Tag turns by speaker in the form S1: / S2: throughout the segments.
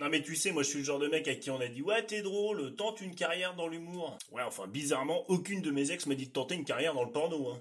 S1: Non mais tu sais, moi je suis le genre de mec à qui on a dit ouais t'es drôle, tente une carrière dans l'humour. Ouais enfin bizarrement, aucune de mes ex m'a dit de tenter une carrière dans le porno. Hein.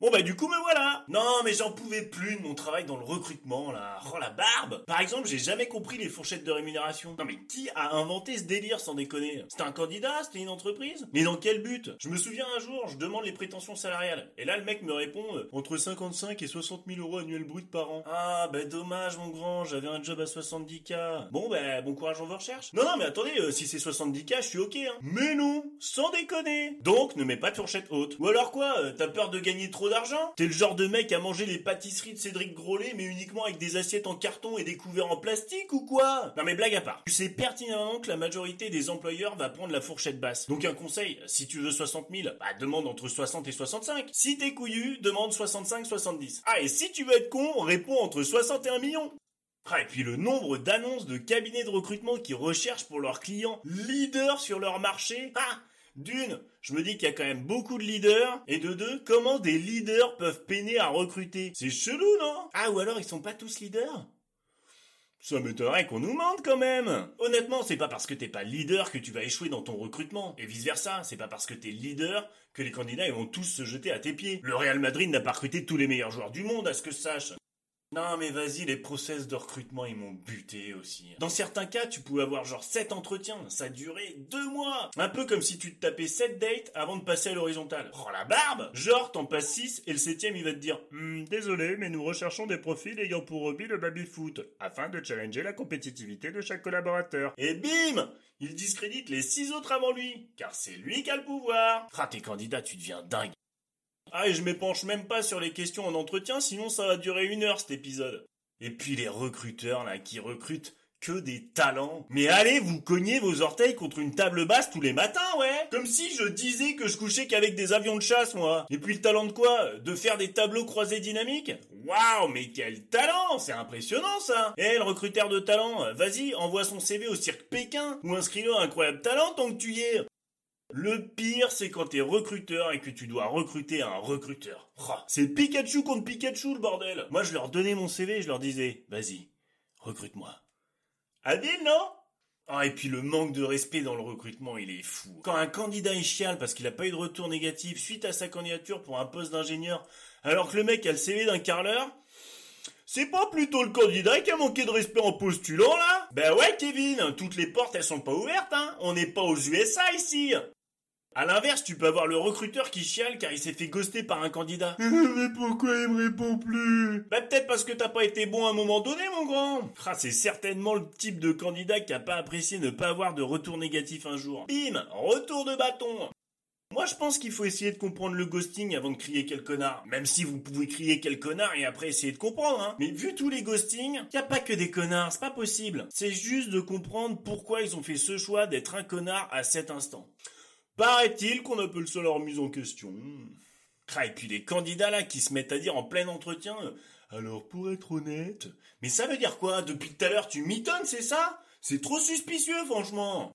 S1: Bon bah du coup me voilà Non mais j'en pouvais plus de mon travail dans le recrutement là Oh la barbe Par exemple j'ai jamais compris les fourchettes de rémunération. Non mais qui a inventé ce délire sans déconner? C'était un candidat? C'était une entreprise? Mais dans quel but? Je me souviens un jour je demande les prétentions salariales et là le mec me répond euh, entre 55 et 60 000 euros annuels bruts par an. Ah bah dommage mon grand j'avais un job à 70k. Bon bah bon courage en vos recherches. Non non mais attendez euh, si c'est 70k je suis ok hein. Mais non Sans déconner Donc ne mets pas de fourchette haute. Ou alors quoi euh, T'as peur de gagner trop d'argent T'es le genre de mec à manger les pâtisseries de Cédric Grolet mais uniquement avec des assiettes en carton et des couverts en plastique ou quoi? Non mais blague à part. Tu sais pertinemment que la majorité des employeurs va prendre la fourchette basse. Donc un conseil, si tu veux 60 000, bah demande entre 60 et 65. Si t'es couillu, demande 65-70. Ah et si tu veux être con, réponds entre 60 et 1 million. Ah, et puis le nombre d'annonces de cabinets de recrutement qui recherchent pour leurs clients leaders sur leur marché. Ah d'une, je me dis qu'il y a quand même beaucoup de leaders, et de deux, comment des leaders peuvent peiner à recruter? C'est chelou, non? Ah, ou alors ils sont pas tous leaders? Ça m'étonnerait qu'on nous mente quand même. Honnêtement, c'est pas parce que t'es pas leader que tu vas échouer dans ton recrutement. Et vice versa, c'est pas parce que t'es leader que les candidats vont tous se jeter à tes pieds. Le Real Madrid n'a pas recruté tous les meilleurs joueurs du monde, à ce que je sache. Non mais vas-y, les process de recrutement ils m'ont buté aussi. Dans certains cas, tu pouvais avoir genre 7 entretiens, ça durait 2 mois. Un peu comme si tu te tapais 7 dates avant de passer à l'horizontale. Oh la barbe Genre t'en passes 6 et le septième il va te dire Hum, désolé mais nous recherchons des profils ayant pour hobby le baby-foot afin de challenger la compétitivité de chaque collaborateur. Et bim Il discrédite les 6 autres avant lui, car c'est lui qui a le pouvoir. Ah tes candidats tu deviens dingue. Ah, et je m'épanche même pas sur les questions en entretien, sinon ça va durer une heure cet épisode. Et puis les recruteurs, là, qui recrutent que des talents. Mais allez, vous cognez vos orteils contre une table basse tous les matins, ouais Comme si je disais que je couchais qu'avec des avions de chasse, moi. Et puis le talent de quoi? De faire des tableaux croisés dynamiques? Waouh, mais quel talent C'est impressionnant, ça Eh, le recruteur de talent, vas-y, envoie son CV au cirque Pékin, ou inscris-le à incroyable talent tant que tu y es le pire, c'est quand t'es recruteur et que tu dois recruter un recruteur. c'est Pikachu contre Pikachu, le bordel. Moi, je leur donnais mon CV et je leur disais, vas-y, recrute-moi. Habile, non? Ah, et puis le manque de respect dans le recrutement, il est fou. Quand un candidat est chiale parce qu'il a pas eu de retour négatif suite à sa candidature pour un poste d'ingénieur, alors que le mec a le CV d'un carleur, c'est pas plutôt le candidat qui a manqué de respect en postulant, là? Ben ouais, Kevin, toutes les portes, elles sont pas ouvertes, hein. On n'est pas aux USA, ici. À l'inverse, tu peux avoir le recruteur qui chiale car il s'est fait ghoster par un candidat.
S2: Mais pourquoi il me répond plus?
S1: Bah peut-être parce que t'as pas été bon à un moment donné, mon grand. Ah, c'est certainement le type de candidat qui a pas apprécié ne pas avoir de retour négatif un jour. Bim Retour de bâton moi, je pense qu'il faut essayer de comprendre le ghosting avant de crier quel connard. Même si vous pouvez crier quel connard et après essayer de comprendre, hein. Mais vu tous les ghostings, y a pas que des connards, c'est pas possible. C'est juste de comprendre pourquoi ils ont fait ce choix d'être un connard à cet instant. Paraît-il qu'on a peu le seul remise en question. Et puis les candidats là qui se mettent à dire en plein entretien Alors pour être honnête, mais ça veut dire quoi? Depuis tout à l'heure tu mitonnes, c'est ça? C'est trop suspicieux franchement.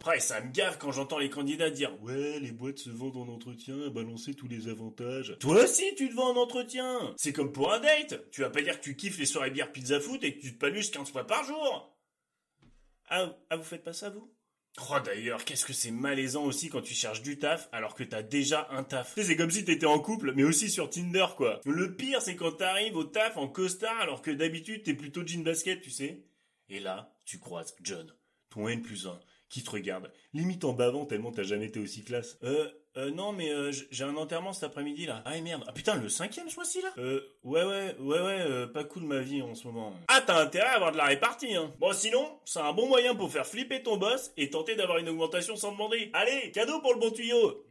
S1: Après, ça me gave quand j'entends les candidats dire Ouais, les boîtes se vendent en entretien, balancer tous les avantages. Toi aussi, tu te vends en entretien. C'est comme pour un date. Tu vas pas dire que tu kiffes les soirées bière pizza foot et que tu te paluches 15 fois par jour. Ah, ah, vous faites pas ça, vous? Oh d'ailleurs, qu'est-ce que c'est malaisant aussi quand tu cherches du taf alors que t'as déjà un taf. C'est comme si t'étais en couple, mais aussi sur Tinder quoi. Le pire c'est quand t'arrives au taf en costard alors que d'habitude t'es plutôt jean basket, tu sais. Et là, tu croises John, ton N plus 1, qui te regarde, limite en bavant tellement t'as jamais été aussi classe. Euh, euh, non, mais euh, j'ai un enterrement cet après-midi là. Ah merde. Ah putain, le cinquième ce mois-ci là? Euh, ouais, ouais, ouais, ouais, euh, pas cool ma vie en ce moment. Ah, t'as intérêt à avoir de la répartie, hein. Bon, sinon, c'est un bon moyen pour faire flipper ton boss et tenter d'avoir une augmentation sans demander. Allez, cadeau pour le bon tuyau